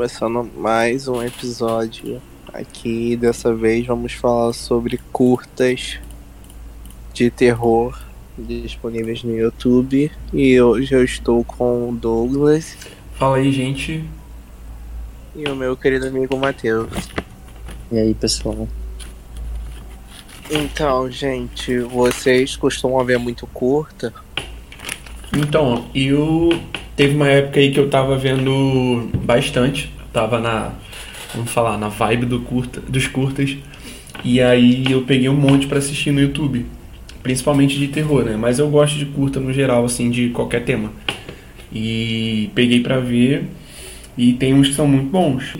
Começando mais um episódio aqui. Dessa vez vamos falar sobre curtas de terror disponíveis no YouTube. E hoje eu estou com o Douglas. Fala aí, gente. E o meu querido amigo Matheus. E aí, pessoal? Então, gente, vocês costumam ver muito curta? Então, eu teve uma época aí que eu tava vendo bastante, tava na, vamos falar, na vibe do curta, dos curtas. E aí eu peguei um monte para assistir no YouTube, principalmente de terror, né? Mas eu gosto de curta no geral, assim, de qualquer tema. E peguei para ver e tem uns que são muito bons.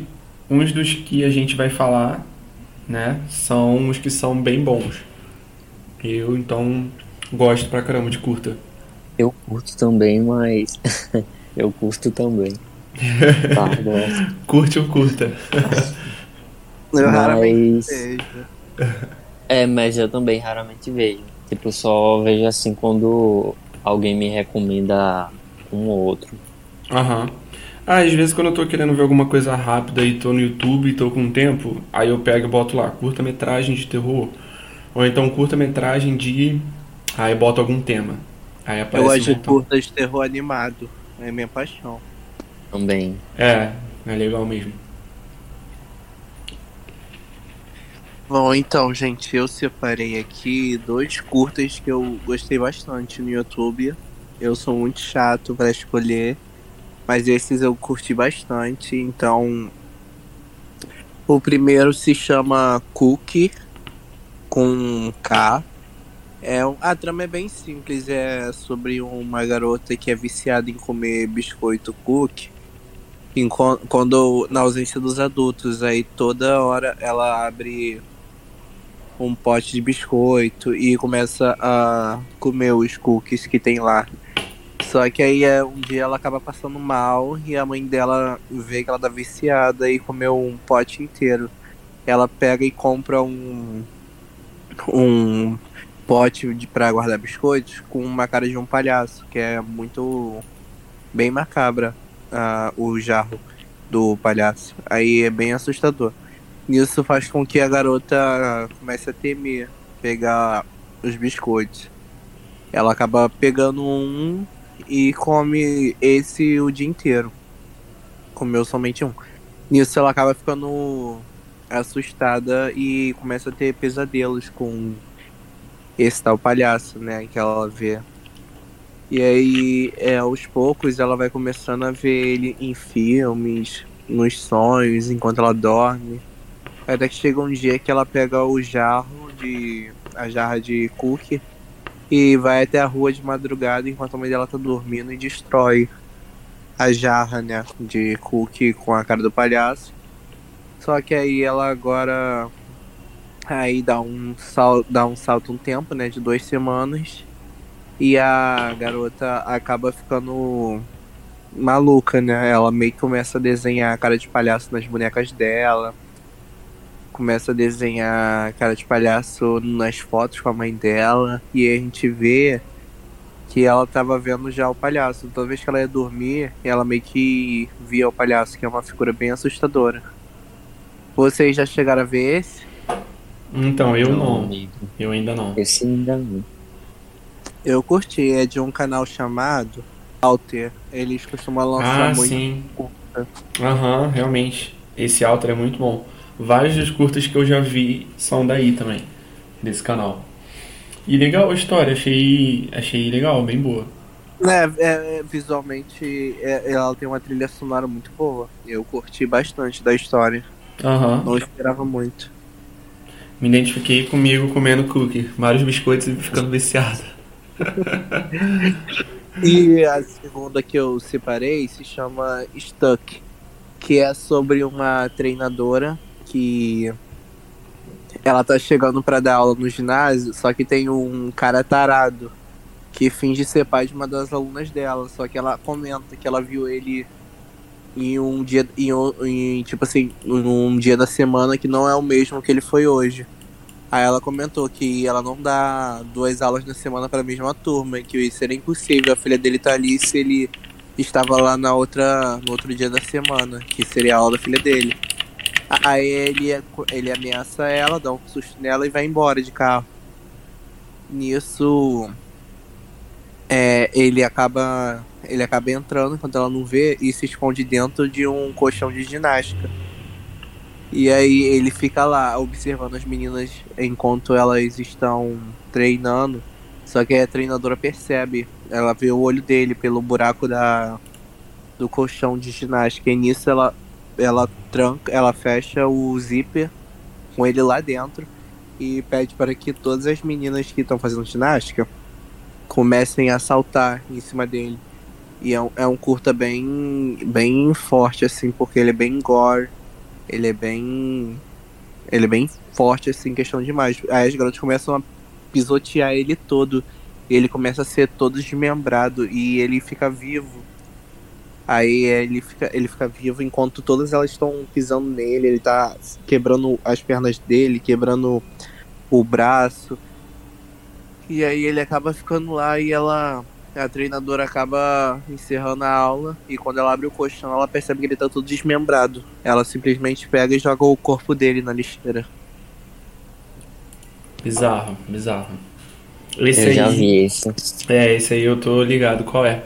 Uns dos que a gente vai falar, né, são os que são bem bons. Eu então gosto pra caramba de curta. Eu curto também, mas eu curto também. tá, gosto. Curte ou curta? eu mas... raramente vejo. É, mas eu também raramente vejo. Tipo, só vejo assim quando alguém me recomenda um ou outro. Aham. Ah, às vezes quando eu tô querendo ver alguma coisa rápida e tô no YouTube e tô com tempo, aí eu pego e boto lá, curta-metragem de terror. Ou então curta-metragem de. Aí boto algum tema. Aí eu gosto de curtas de terror animado. É minha paixão. Também. É, é legal mesmo. Bom, então, gente, eu separei aqui dois curtas que eu gostei bastante no YouTube. Eu sou muito chato para escolher, mas esses eu curti bastante. Então, o primeiro se chama Cookie com K é, a trama é bem simples, é sobre uma garota que é viciada em comer biscoito cookie. Quando na ausência dos adultos, aí toda hora ela abre um pote de biscoito e começa a comer os cookies que tem lá. Só que aí é, um dia ela acaba passando mal e a mãe dela vê que ela tá viciada e comeu um pote inteiro. Ela pega e compra um um pote de para guardar biscoitos com uma cara de um palhaço, que é muito bem macabra uh, o jarro do palhaço. Aí é bem assustador. Isso faz com que a garota comece a temer pegar os biscoitos. Ela acaba pegando um e come esse o dia inteiro. Comeu somente um. Nisso ela acaba ficando assustada e começa a ter pesadelos com esse tal palhaço, né, que ela vê. E aí, é, aos poucos, ela vai começando a ver ele em filmes, nos sonhos, enquanto ela dorme. Até que chega um dia que ela pega o jarro de. a jarra de cookie e vai até a rua de madrugada enquanto a mãe dela tá dormindo e destrói a jarra, né, de cookie com a cara do palhaço. Só que aí ela agora Aí dá um, sal, dá um salto um tempo, né? De duas semanas. E a garota acaba ficando maluca, né? Ela meio que começa a desenhar a cara de palhaço nas bonecas dela. Começa a desenhar cara de palhaço nas fotos com a mãe dela. E a gente vê que ela tava vendo já o palhaço. Toda vez que ela ia dormir, ela meio que via o palhaço, que é uma figura bem assustadora. Vocês já chegaram a ver esse? Então, eu não. Amigo. Eu ainda não. Esse ainda não. Eu curti, é de um canal chamado Alter. Eles costumam lançar ah, muito. Sim. Aham, uhum, realmente. Esse Alter é muito bom. Vários dos curtas que eu já vi são daí também, desse canal. E legal a história, achei, achei legal, bem boa. É, é visualmente é, ela tem uma trilha sonora muito boa. Eu curti bastante da história. Uhum. Não esperava muito. Me identifiquei comigo comendo cookie, vários biscoitos e ficando viciado. e a segunda que eu separei se chama Stuck, que é sobre uma treinadora que ela tá chegando para dar aula no ginásio, só que tem um cara tarado que finge ser pai de uma das alunas dela, só que ela comenta que ela viu ele em um dia em, em, tipo assim um dia da semana que não é o mesmo que ele foi hoje aí ela comentou que ela não dá duas aulas na semana para a mesma turma que seria impossível a filha dele tá ali se ele estava lá na outra, no outro dia da semana, que seria a aula da filha dele. Aí ele, ele ameaça ela, dá um susto nela e vai embora de carro. Nisso, é, ele acaba ele acaba entrando enquanto ela não vê e se esconde dentro de um colchão de ginástica. E aí ele fica lá observando as meninas enquanto elas estão treinando. Só que a treinadora percebe, ela vê o olho dele pelo buraco da do colchão de ginástica. E nisso ela ela tranca, ela fecha o zíper com ele lá dentro e pede para que todas as meninas que estão fazendo ginástica comecem a saltar em cima dele. E é um, é um curta bem, bem forte, assim, porque ele é bem gore, ele é bem. Ele é bem forte, assim, questão de imagem. Aí as garotas começam a pisotear ele todo. Ele começa a ser todo desmembrado e ele fica vivo Aí ele fica, ele fica vivo enquanto todas elas estão pisando nele, ele tá quebrando as pernas dele, quebrando o braço. E aí ele acaba ficando lá e ela. A treinadora acaba encerrando a aula e quando ela abre o colchão, ela percebe que ele tá todo desmembrado. Ela simplesmente pega e joga o corpo dele na lixeira. Bizarro, bizarro. Esse eu aí, já vi esse. É, esse aí eu tô ligado qual é.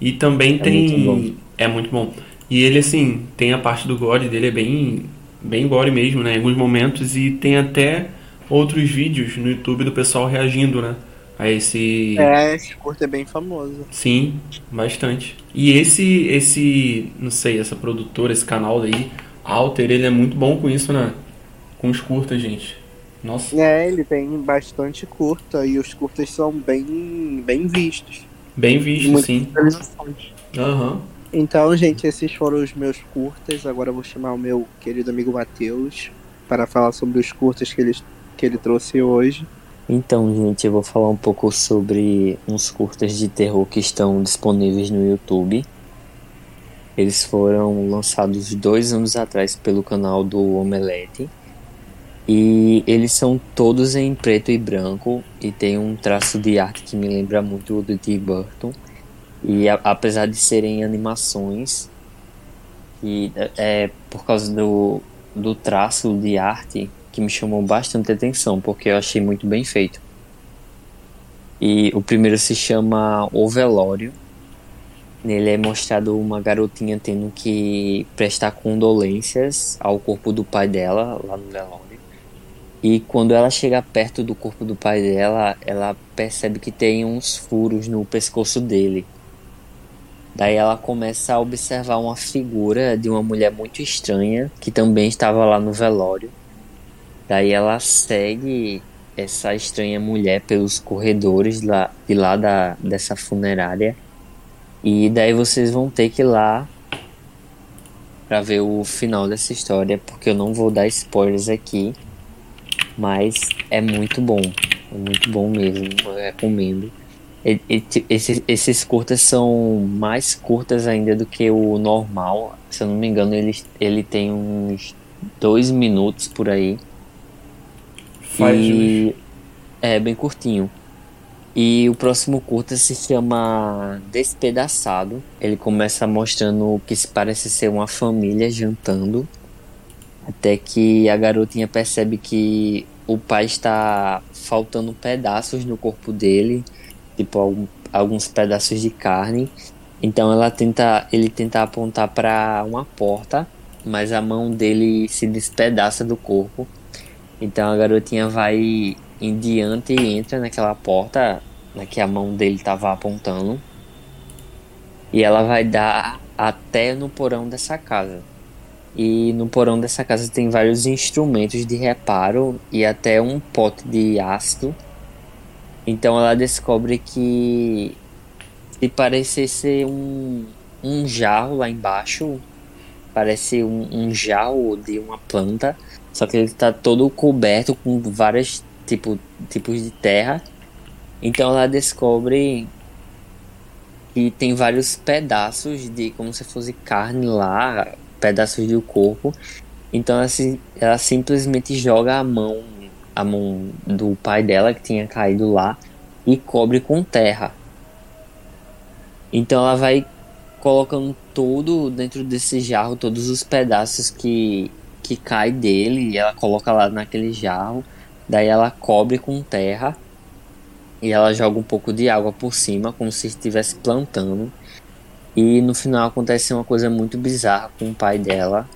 E também é tem. Muito é muito bom. E ele, assim, tem a parte do gore dele, é bem, bem gore mesmo, né? Em alguns momentos. E tem até outros vídeos no YouTube do pessoal reagindo, né? A esse. É, esse curto é bem famoso. Sim, bastante. E esse, esse, não sei, essa produtora, esse canal aí, Alter, ele é muito bom com isso, né? Com os curtas, gente. Nossa. É, ele tem bastante curta e os curtas são bem, bem vistos. Bem vistos, sim. Aham. Uhum. Então, gente, esses foram os meus curtas. Agora eu vou chamar o meu querido amigo Matheus para falar sobre os curtas que ele, que ele trouxe hoje. Então, gente, eu vou falar um pouco sobre uns curtas de terror que estão disponíveis no YouTube. Eles foram lançados dois anos atrás pelo canal do Omelete. E eles são todos em preto e branco e tem um traço de arte que me lembra muito do Tim Burton. E a, apesar de serem animações, e é por causa do, do traço de arte que me chamou bastante atenção, porque eu achei muito bem feito. E o primeiro se chama O Velório. Nele é mostrado uma garotinha tendo que prestar condolências ao corpo do pai dela lá no velório. E quando ela chega perto do corpo do pai dela, ela percebe que tem uns furos no pescoço dele. Daí ela começa a observar uma figura de uma mulher muito estranha que também estava lá no velório. Daí ela segue essa estranha mulher pelos corredores lá, de lá da, dessa funerária. E daí vocês vão ter que ir lá para ver o final dessa história, porque eu não vou dar spoilers aqui. Mas é muito bom. É muito bom mesmo. Eu recomendo. Esses, esses curtas são mais curtas ainda do que o normal. Se eu não me engano, ele, ele tem uns dois minutos por aí. Faz e é bem curtinho. E o próximo curta se chama Despedaçado. Ele começa mostrando o que se parece ser uma família jantando. Até que a garotinha percebe que o pai está faltando pedaços no corpo dele tipo alguns pedaços de carne. Então ela tenta, ele tenta apontar para uma porta, mas a mão dele se despedaça do corpo. Então a garotinha vai em diante e entra naquela porta na que a mão dele estava apontando. E ela vai dar até no porão dessa casa. E no porão dessa casa tem vários instrumentos de reparo e até um pote de ácido então ela descobre que se parecer ser um, um jarro lá embaixo, parece um, um jarro de uma planta, só que ele está todo coberto com vários tipo, tipos de terra. Então ela descobre que tem vários pedaços de como se fosse carne lá, pedaços do corpo. Então ela, ela simplesmente joga a mão a mão do pai dela que tinha caído lá e cobre com terra. Então ela vai colocando tudo dentro desse jarro, todos os pedaços que, que cai dele, e ela coloca lá naquele jarro. Daí ela cobre com terra e ela joga um pouco de água por cima, como se estivesse plantando. E no final acontece uma coisa muito bizarra com o pai dela.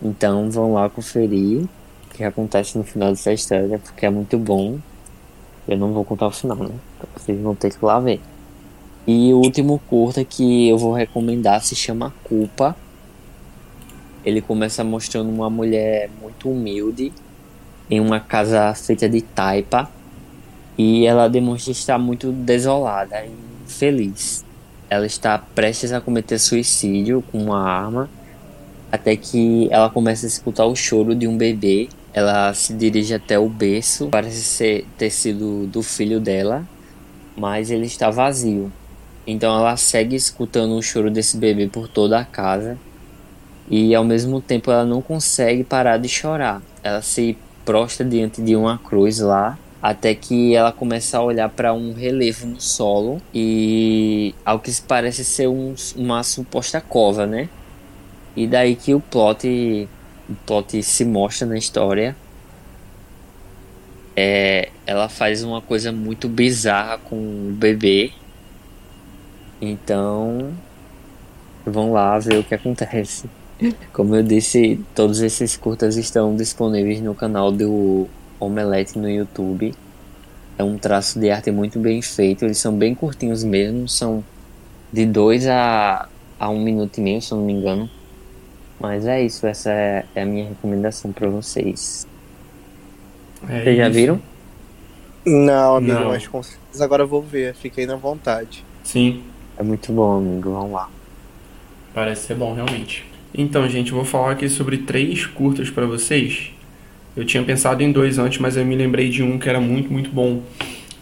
Então vão lá conferir o que acontece no final dessa história, porque é muito bom. Eu não vou contar o final, né? Vocês vão ter que ir lá ver. E o último curta que eu vou recomendar se chama Culpa. Ele começa mostrando uma mulher muito humilde em uma casa feita de taipa e ela demonstra estar muito desolada e feliz. Ela está prestes a cometer suicídio com uma arma até que ela começa a escutar o choro de um bebê. Ela se dirige até o berço, parece ser, ter sido do filho dela, mas ele está vazio. Então ela segue escutando o choro desse bebê por toda a casa e ao mesmo tempo ela não consegue parar de chorar. Ela se prostra diante de uma cruz lá até que ela começa a olhar para um relevo no solo e ao que parece ser um, uma suposta cova, né? E daí que o plot, o plot se mostra na história. É, ela faz uma coisa muito bizarra com o bebê então, vão lá ver o que acontece. Como eu disse, todos esses curtas estão disponíveis no canal do Omelete no YouTube. É um traço de arte muito bem feito, eles são bem curtinhos mesmo, são de 2 a, a 1 um minuto e meio, se eu não me engano. Mas é isso, essa é, é a minha recomendação para vocês. É vocês já viram? Não, amigo, não. mas com certeza agora eu vou ver, fiquei na vontade. Sim, é muito bom, amigo. Vamos lá. Parece ser bom, realmente. Então, gente, eu vou falar aqui sobre três curtas para vocês. Eu tinha pensado em dois antes, mas eu me lembrei de um que era muito, muito bom.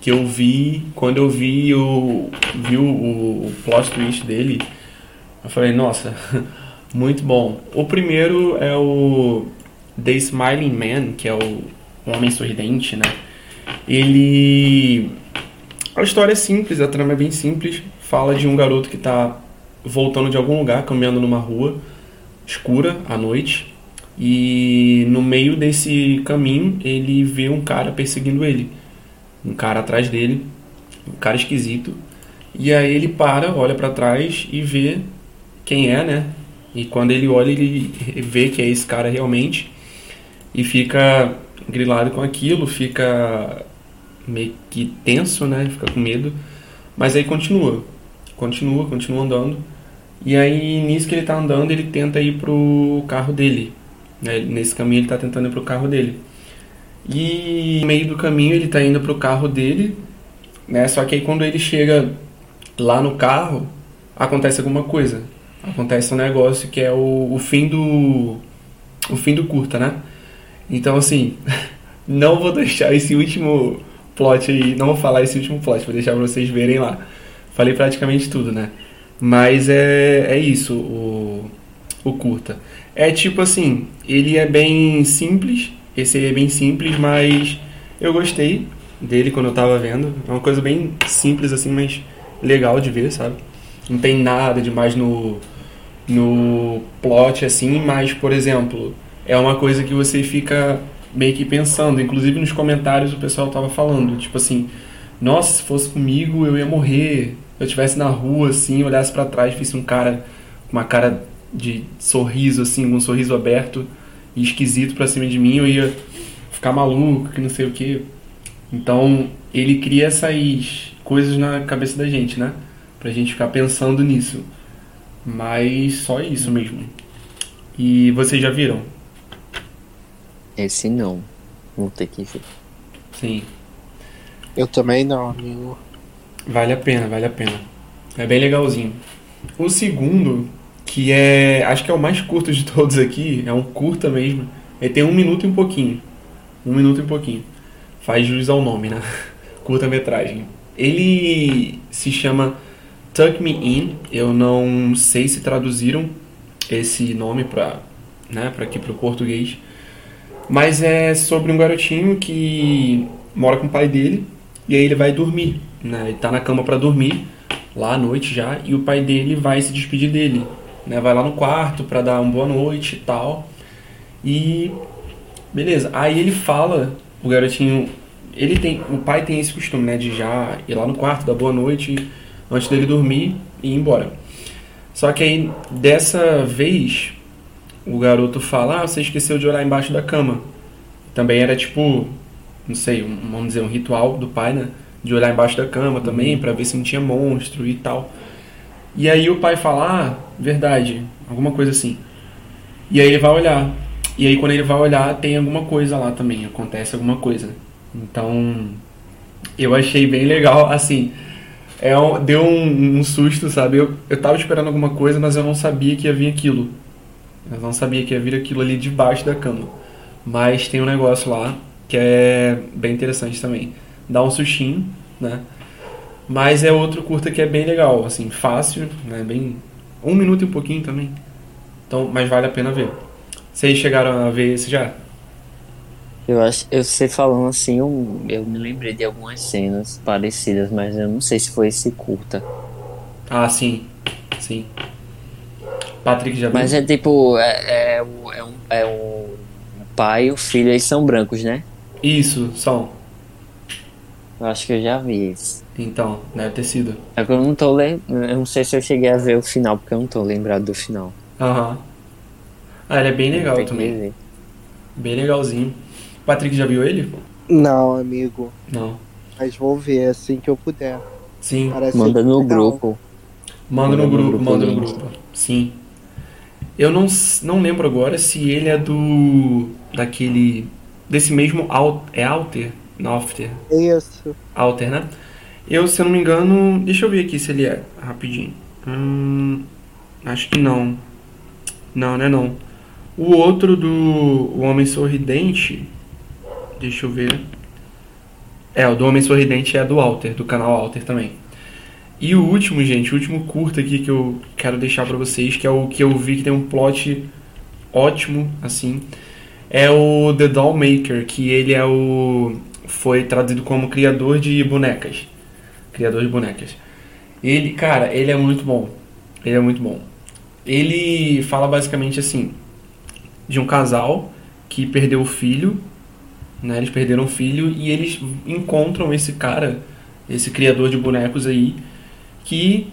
Que eu vi, quando eu vi o, vi o, o plot twist dele, eu falei, nossa, muito bom. O primeiro é o The Smiling Man, que é o Homem Sorridente, né? Ele. A história é simples, a trama é bem simples fala de um garoto que está voltando de algum lugar, caminhando numa rua escura à noite. E no meio desse caminho ele vê um cara perseguindo ele. Um cara atrás dele, um cara esquisito. E aí ele para, olha para trás e vê quem é, né? E quando ele olha, ele vê que é esse cara realmente. E fica grilado com aquilo, fica meio que tenso, né? Fica com medo. Mas aí continua continua, continua andando. E aí, nisso que ele está andando, ele tenta ir pro carro dele. Né? Nesse caminho, ele está tentando ir pro carro dele. E no meio do caminho, ele está indo pro carro dele. Né? Só que aí, quando ele chega lá no carro, acontece alguma coisa. Acontece um negócio que é o, o fim do. O fim do curta, né? Então, assim, não vou deixar esse último plot aí. Não vou falar esse último plot, vou deixar pra vocês verem lá. Falei praticamente tudo, né? Mas é, é isso, o, o curta. É tipo assim, ele é bem simples, esse é bem simples, mas eu gostei dele quando eu tava vendo. É uma coisa bem simples assim, mas legal de ver, sabe? Não tem nada demais no, no plot assim, mas, por exemplo, é uma coisa que você fica meio que pensando. Inclusive nos comentários o pessoal tava falando, tipo assim, nossa, se fosse comigo eu ia morrer, eu estivesse na rua, assim, olhasse para trás, visse um cara com uma cara de sorriso, assim, um sorriso aberto e esquisito pra cima de mim, eu ia ficar maluco, que não sei o que. Então, ele cria essas coisas na cabeça da gente, né? Pra gente ficar pensando nisso. Mas só isso mesmo. E vocês já viram? Esse não. Vou ter que ver. Sim. Eu também não, amigo. Vale a pena, vale a pena. É bem legalzinho. O segundo, que é. Acho que é o mais curto de todos aqui, é um curta mesmo. Ele tem um minuto e um pouquinho. Um minuto e um pouquinho. Faz jus ao nome, né? Curta-metragem. Ele se chama Tuck Me In. Eu não sei se traduziram esse nome para né, pra aqui pro português. Mas é sobre um garotinho que mora com o pai dele e aí ele vai dormir né? Ele tá na cama para dormir lá à noite já, e o pai dele vai se despedir dele, né? Vai lá no quarto para dar uma boa noite e tal. E beleza. Aí ele fala, o garotinho, ele tem, o pai tem esse costume, né, de já ir lá no quarto, dar boa noite antes dele dormir e ir embora. Só que aí dessa vez o garoto fala: "Ah, você esqueceu de olhar embaixo da cama". Também era tipo, não sei, um, vamos dizer um ritual do pai, né? De olhar embaixo da cama também para ver se não tinha monstro e tal. E aí o pai fala: "Ah, verdade", alguma coisa assim. E aí ele vai olhar. E aí quando ele vai olhar, tem alguma coisa lá também, acontece alguma coisa. Então, eu achei bem legal, assim, é um, deu um, um, susto, sabe? Eu, eu tava esperando alguma coisa, mas eu não sabia que ia vir aquilo. Eu não sabia que ia vir aquilo ali debaixo da cama. Mas tem um negócio lá que é bem interessante também. Dá um sustinho, né? Mas é outro curta que é bem legal, assim, fácil, né? Bem. Um minuto e um pouquinho também. Então, mas vale a pena ver. Vocês chegaram a ver esse já? Eu acho, eu sei falando assim, eu, eu me lembrei de algumas cenas parecidas, mas eu não sei se foi esse curta. Ah, sim, sim. Patrick já viu? Mas é tipo, é, é, o, é, um, é o pai e o filho, eles são brancos, né? Isso, são. Eu acho que eu já vi isso. Então, deve ter sido. É que eu não tô lembrando, eu não sei se eu cheguei a ver o final, porque eu não tô lembrado do final. Aham. Ah, ele é bem legal também. Bem legalzinho. Patrick já viu ele? Não, amigo. Não. Mas vou ver assim que eu puder. Sim. Parece manda no legal. grupo. Manda, manda no, grupo, grupo, manda no grupo. Sim. Eu não, não lembro agora se ele é do. daquele. Desse mesmo. é Alter? Nofter. Isso. Alter, né? Eu, se eu não me engano. Deixa eu ver aqui se ele é. Rapidinho. Hum, acho que não. Não, não é não. O outro do o Homem Sorridente. Deixa eu ver. É, o do Homem Sorridente é do Alter, do canal Alter também. E o último, gente, o último curto aqui que eu quero deixar para vocês, que é o que eu vi que tem um plot ótimo, assim, é o The Doll Maker, que ele é o foi traduzido como criador de bonecas. Criador de bonecas. Ele, cara, ele é muito bom. Ele é muito bom. Ele fala basicamente assim, de um casal que perdeu o filho, né? Eles perderam o filho e eles encontram esse cara, esse criador de bonecos aí, que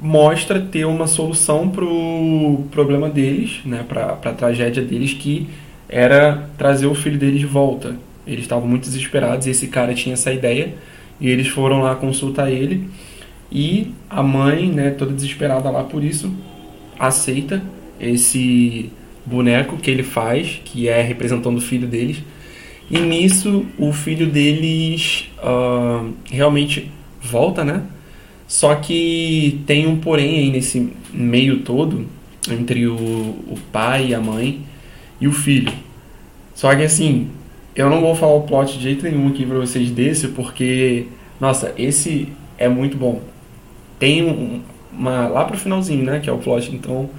mostra ter uma solução pro problema deles, né? Pra, pra tragédia deles, que era trazer o filho deles de volta. Eles estavam muito desesperados e esse cara tinha essa ideia e eles foram lá consultar ele e a mãe, né, toda desesperada lá por isso, aceita esse boneco que ele faz, que é representando o filho deles. E nisso o filho deles uh, realmente volta, né? Só que tem um porém aí nesse meio todo entre o, o pai e a mãe e o filho. Só que assim, eu não vou falar o plot de jeito nenhum aqui pra vocês desse, porque, nossa, esse é muito bom. Tem um, uma. lá pro finalzinho, né? Que é o plot, então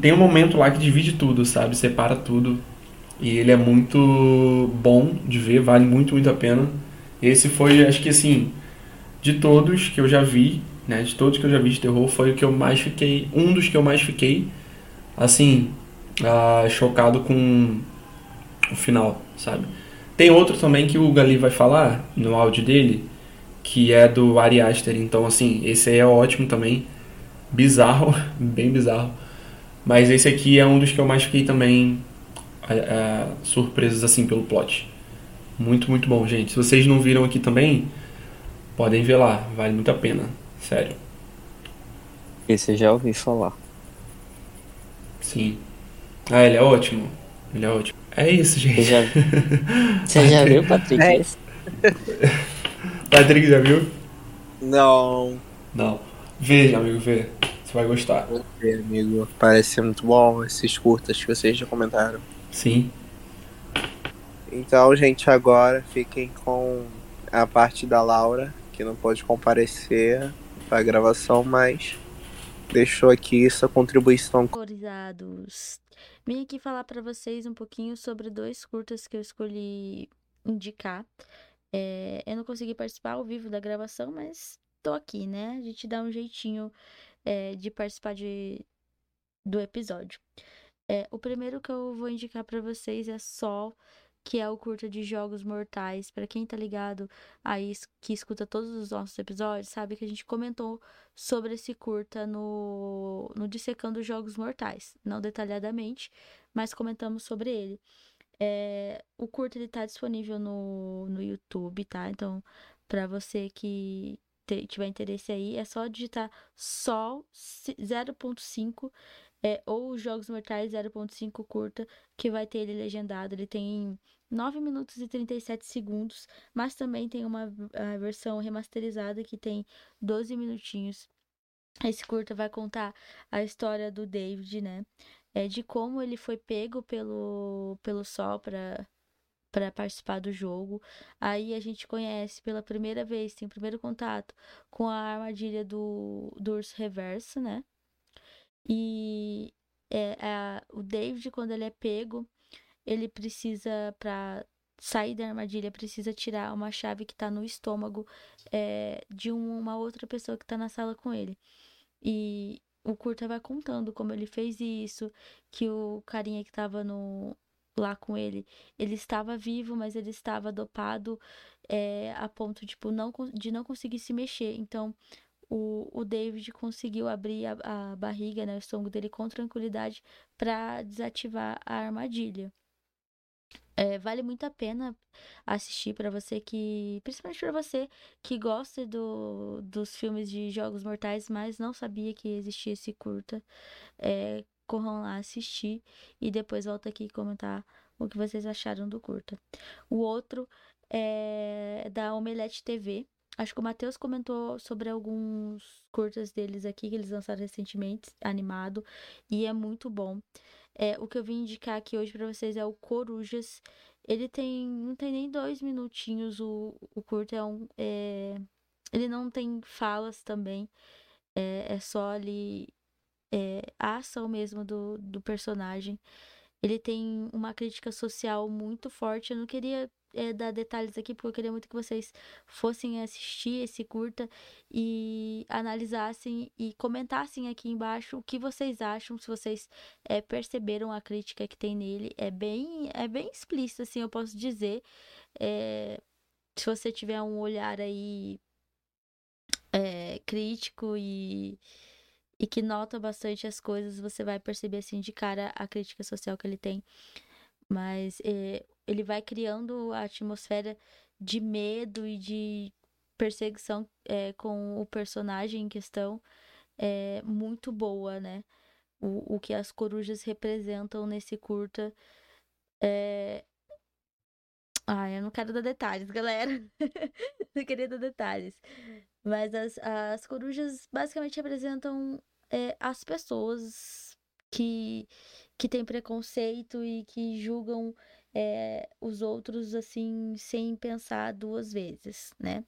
tem um momento lá que divide tudo, sabe? Separa tudo. E ele é muito bom de ver, vale muito, muito a pena. Esse foi, acho que assim, de todos que eu já vi, né? De todos que eu já vi de terror, foi o que eu mais fiquei. Um dos que eu mais fiquei, assim, uh, chocado com o final, sabe? Tem outro também que o Gali vai falar no áudio dele, que é do Ari Aster. Então, assim, esse aí é ótimo também. Bizarro, bem bizarro. Mas esse aqui é um dos que eu mais fiquei também é, surpresos assim pelo plot. Muito, muito bom, gente. Se vocês não viram aqui também, podem ver lá. Vale muito a pena. Sério. Esse eu já ouvi falar. Sim. Ah, ele é ótimo. Ele é ótimo. É isso, gente. Você já, Você já viu, Patrick? É. Patrick já viu? Não. Não. Veja, amigo, vê. Você vai gostar. Vou ver, amigo. Parece ser muito bom esses curtas que vocês já comentaram. Sim. Então, gente, agora fiquem com a parte da Laura, que não pode comparecer para a gravação, mas deixou aqui sua contribuição. Autorizados. Vim aqui falar para vocês um pouquinho sobre dois curtas que eu escolhi indicar. É, eu não consegui participar ao vivo da gravação, mas tô aqui, né? A gente dá um jeitinho é, de participar de, do episódio. É, o primeiro que eu vou indicar para vocês é Sol, que é o curta de Jogos Mortais. Para quem tá ligado aí, que escuta todos os nossos episódios, sabe que a gente comentou sobre esse curta no, no Dissecando Jogos Mortais. Não detalhadamente, mas comentamos sobre ele. É, o curta ele tá disponível no, no YouTube, tá? Então, para você que tiver interesse aí, é só digitar Sol 0.5 é, ou Jogos Mortais 0.5 curta, que vai ter ele legendado. Ele tem 9 minutos e 37 segundos, mas também tem uma versão remasterizada que tem 12 minutinhos. Esse curta vai contar a história do David, né? É de como ele foi pego pelo, pelo Sol para para participar do jogo. Aí a gente conhece pela primeira vez, tem o primeiro contato com a armadilha do, do urso reverso, né? E é, é, o David, quando ele é pego, ele precisa, para sair da armadilha, precisa tirar uma chave que tá no estômago é, de uma outra pessoa que tá na sala com ele. E o Curta vai contando como ele fez isso, que o carinha que tava no, lá com ele, ele estava vivo, mas ele estava dopado é, a ponto tipo, não, de não conseguir se mexer. Então, o, o David conseguiu abrir a, a barriga, né, o estômago dele com tranquilidade para desativar a armadilha. É, vale muito a pena assistir para você que, principalmente para você que gosta do, dos filmes de Jogos Mortais, mas não sabia que existia esse curta. É, corram lá assistir e depois volta aqui comentar o que vocês acharam do curta. O outro é da Omelete TV. Acho que o Matheus comentou sobre alguns curtas deles aqui que eles lançaram recentemente, animado, e é muito bom. É, o que eu vim indicar aqui hoje para vocês é o Corujas. Ele tem. não tem nem dois minutinhos. O, o curto é um. É, ele não tem falas também. É, é só ali é, a ação mesmo do, do personagem. Ele tem uma crítica social muito forte. Eu não queria é, dar detalhes aqui, porque eu queria muito que vocês fossem assistir esse curta e analisassem e comentassem aqui embaixo o que vocês acham, se vocês é, perceberam a crítica que tem nele. É bem, é bem explícito, assim, eu posso dizer. É, se você tiver um olhar aí é, crítico e e que nota bastante as coisas, você vai perceber assim de cara a crítica social que ele tem. Mas é, ele vai criando a atmosfera de medo e de perseguição é, com o personagem em questão é muito boa, né? O, o que as corujas representam nesse curta é. Ai, eu não quero dar detalhes, galera. não queria dar detalhes. Mas as, as corujas basicamente representam é, as pessoas que, que têm preconceito e que julgam é, os outros assim sem pensar duas vezes, né?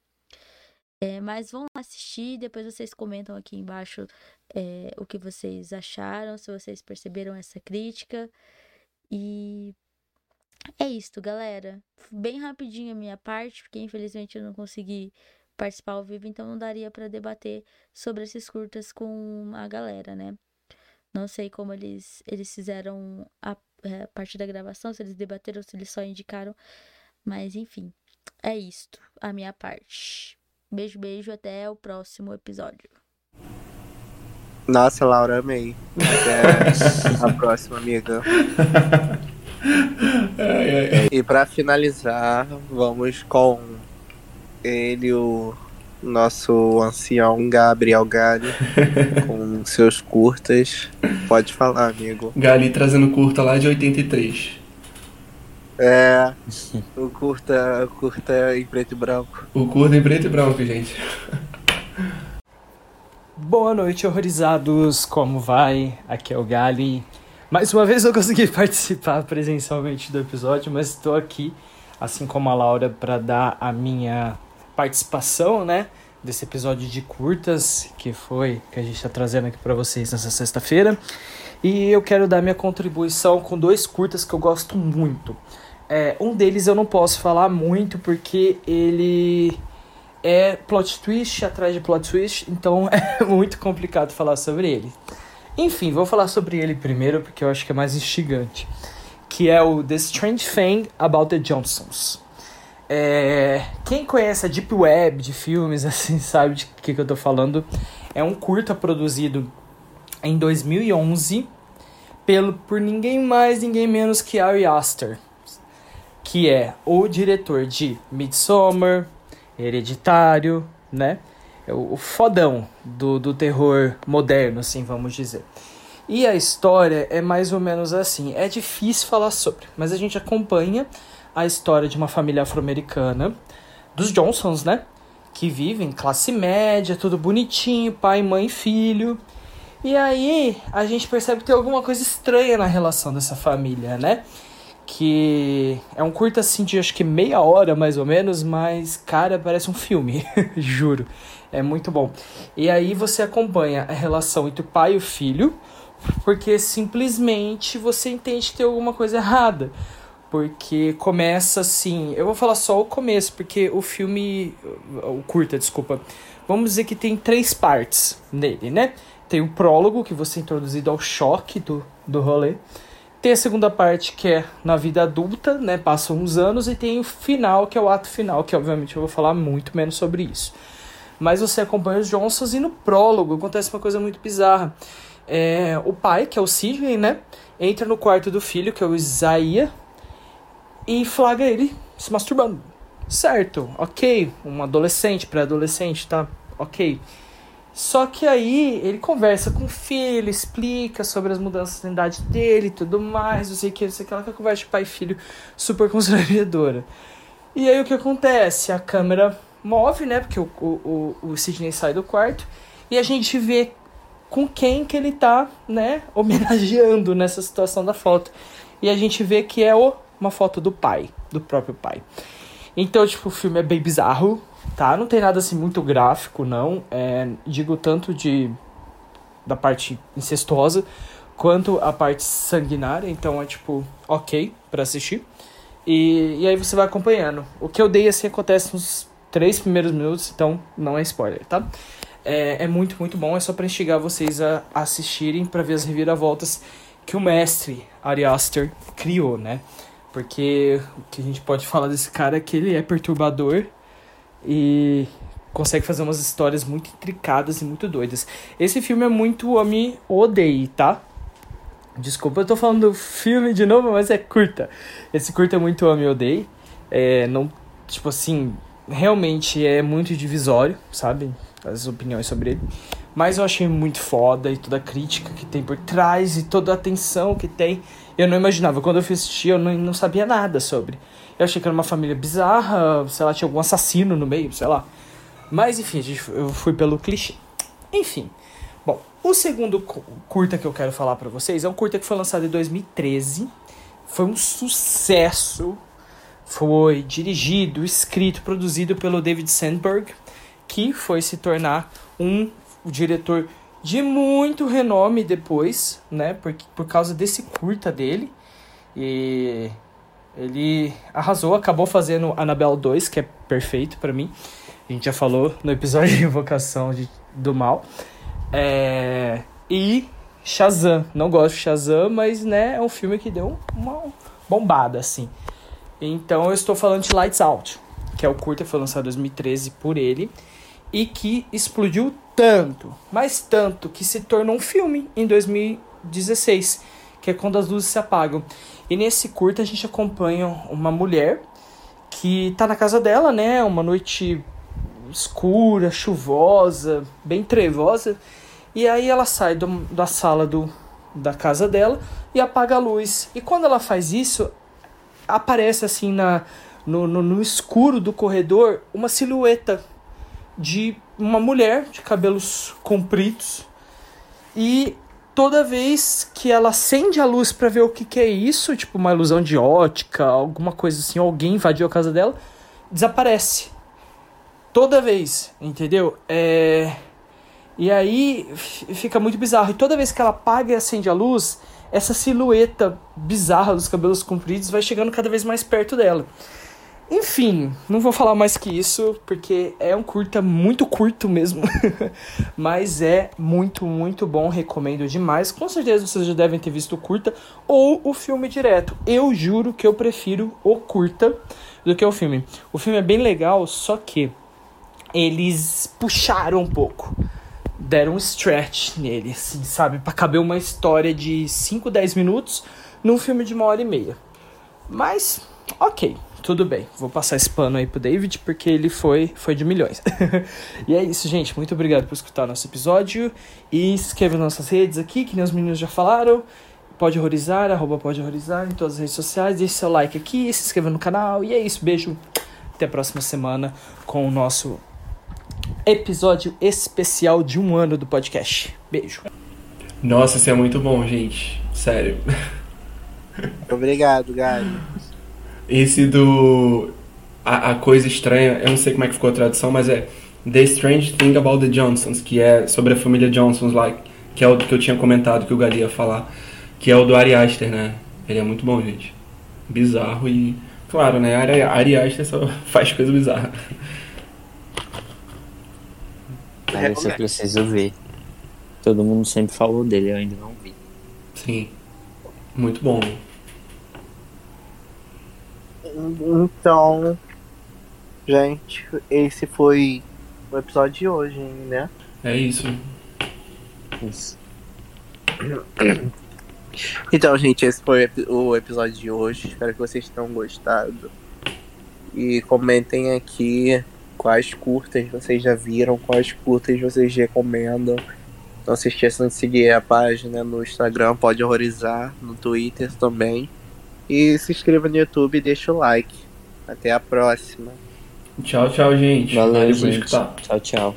É, mas vão assistir, depois vocês comentam aqui embaixo é, o que vocês acharam, se vocês perceberam essa crítica. E é isso, galera. Bem rapidinho a minha parte, porque infelizmente eu não consegui participar ao vivo, então não daria para debater sobre esses curtas com a galera, né? Não sei como eles, eles fizeram a, é, a partir da gravação, se eles debateram, se eles só indicaram, mas enfim, é isto, a minha parte. Beijo, beijo, até o próximo episódio. Nossa, Laura, amei. Até a próxima, amiga. E para finalizar, vamos com ele, o nosso ancião Gabriel Gali, com seus curtas. Pode falar, amigo. Gali trazendo curta lá de 83. É, o curta, curta em preto e branco. O curta em preto e branco, gente. Boa noite, horrorizados. Como vai? Aqui é o Gali. Mais uma vez eu consegui participar presencialmente do episódio, mas estou aqui, assim como a Laura, para dar a minha participação, né? Desse episódio de curtas que foi que a gente está trazendo aqui para vocês nessa sexta-feira. E eu quero dar minha contribuição com dois curtas que eu gosto muito. É, um deles eu não posso falar muito porque ele é plot twist atrás de plot twist, então é muito complicado falar sobre ele. Enfim, vou falar sobre ele primeiro porque eu acho que é mais instigante, que é o The Strange Thing About the Johnsons. É, quem conhece a Deep Web de filmes, assim, sabe de que, que eu tô falando. É um curta produzido em 2011 pelo, por ninguém mais, ninguém menos que Ari Aster, que é o diretor de Midsommar, Hereditário, né? É o fodão do, do terror moderno, assim, vamos dizer. E a história é mais ou menos assim. É difícil falar sobre, mas a gente acompanha a história de uma família afro-americana, dos Johnsons, né? Que vivem classe média, tudo bonitinho, pai, mãe, filho. E aí a gente percebe que tem alguma coisa estranha na relação dessa família, né? Que é um curto assim de acho que meia hora mais ou menos, mas cara, parece um filme, juro. É muito bom. E aí você acompanha a relação entre o pai e o filho, porque simplesmente você entende que tem alguma coisa errada. Porque começa assim. Eu vou falar só o começo, porque o filme. O curta, desculpa. Vamos dizer que tem três partes nele, né? Tem o prólogo, que você é introduzido ao choque do, do rolê. Tem a segunda parte, que é na vida adulta, né? Passam uns anos. E tem o final, que é o ato final, que obviamente eu vou falar muito menos sobre isso. Mas você acompanha os Johnsons e no prólogo acontece uma coisa muito bizarra. É, o pai, que é o Sidney, né? Entra no quarto do filho, que é o Isaiah, e flagra ele se masturbando. Certo, ok, um adolescente, pré-adolescente, tá? Ok. Só que aí ele conversa com o filho, explica sobre as mudanças na idade dele e tudo mais, não sei o que, não sei o que, ela conversa de pai e filho super constrangedora. E aí o que acontece? A câmera move, né? Porque o, o, o Sidney sai do quarto e a gente vê com quem que ele tá, né, homenageando nessa situação da foto. E a gente vê que é o uma foto do pai, do próprio pai. Então, tipo, o filme é bem bizarro, tá? Não tem nada assim muito gráfico, não. É, digo tanto de da parte incestuosa quanto a parte sanguinária, então é tipo, ok para assistir. E, e aí você vai acompanhando. O que eu dei assim acontece nos três primeiros minutos, então não é spoiler, tá? É, é muito, muito bom. É só para instigar vocês a assistirem para ver as reviravoltas que o mestre Ari Aster criou, né? Porque o que a gente pode falar desse cara é que ele é perturbador e consegue fazer umas histórias muito intricadas e muito doidas. Esse filme é muito ame odeie, tá? Desculpa, eu tô falando do filme de novo, mas é curta. Esse curta é muito ame odeie. É, não, tipo assim, realmente é muito divisório, sabe? As opiniões sobre ele. Mas eu achei muito foda e toda a crítica que tem por trás e toda a atenção que tem. Eu não imaginava. Quando eu fui assistir, eu não, não sabia nada sobre. Eu achei que era uma família bizarra, sei lá, tinha algum assassino no meio, sei lá. Mas enfim, eu fui pelo clichê. Enfim. Bom, o segundo curta que eu quero falar para vocês é um curta que foi lançado em 2013. Foi um sucesso. Foi dirigido, escrito, produzido pelo David Sandberg, que foi se tornar um diretor de muito renome depois, né? Por, por causa desse curta dele. E ele arrasou, acabou fazendo Annabelle 2, que é perfeito para mim. A gente já falou no episódio de Invocação de, do Mal. É, e Shazam. Não gosto de Shazam, mas né, é um filme que deu uma bombada, assim. Então eu estou falando de Lights Out, que é o curta, foi lançado em 2013 por ele e que explodiu tanto, mas tanto que se tornou um filme em 2016, que é quando as luzes se apagam. E nesse curta a gente acompanha uma mulher que tá na casa dela, né, uma noite escura, chuvosa, bem trevosa, e aí ela sai do, da sala do, da casa dela e apaga a luz. E quando ela faz isso, aparece assim na no, no, no escuro do corredor uma silhueta de uma mulher de cabelos compridos e toda vez que ela acende a luz para ver o que, que é isso, tipo uma ilusão de ótica, alguma coisa assim, alguém invadiu a casa dela, desaparece. Toda vez, entendeu? É... E aí fica muito bizarro. E toda vez que ela apaga e acende a luz, essa silhueta bizarra dos cabelos compridos vai chegando cada vez mais perto dela. Enfim, não vou falar mais que isso, porque é um curta muito curto mesmo. Mas é muito, muito bom, recomendo demais. Com certeza vocês já devem ter visto o curta ou o filme direto. Eu juro que eu prefiro o curta do que o filme. O filme é bem legal, só que eles puxaram um pouco. Deram um stretch nele, assim, sabe? Pra caber uma história de 5, 10 minutos num filme de uma hora e meia. Mas, ok, tudo bem. Vou passar esse pano aí pro David, porque ele foi, foi de milhões. e é isso, gente. Muito obrigado por escutar nosso episódio. E se inscreva nas nossas redes aqui, que nem os meninos já falaram. Pode horrorizar, arroba pode horrorizar em todas as redes sociais. Deixe seu like aqui, se inscreva no canal. E é isso, beijo. Até a próxima semana com o nosso episódio especial de um ano do podcast. Beijo. Nossa, isso é muito bom, gente. Sério. Obrigado, Gabi. Esse do. A, a, coisa estranha, eu não sei como é que ficou a tradução, mas é The Strange Thing About the Johnsons, que é sobre a família Johnsons lá, que é o que eu tinha comentado que o Gali ia falar, que é o do Ari Aster, né? Ele é muito bom, gente. Bizarro e. Claro, né? Ari, Ari Aster só faz coisa bizarra. Mas esse eu preciso ver. Todo mundo sempre falou dele, eu ainda não vi. Sim. Muito bom. Então, gente, esse foi o episódio de hoje, né? É isso. Isso. Então, gente, esse foi o episódio de hoje. Espero que vocês tenham gostado. E comentem aqui quais curtas vocês já viram, quais curtas vocês recomendam. Não se esqueçam de seguir a página no Instagram, pode horrorizar, no Twitter também. E se inscreva no YouTube e deixa o like. Até a próxima. Tchau, tchau, gente. Valeu, gente. Tchau, tchau.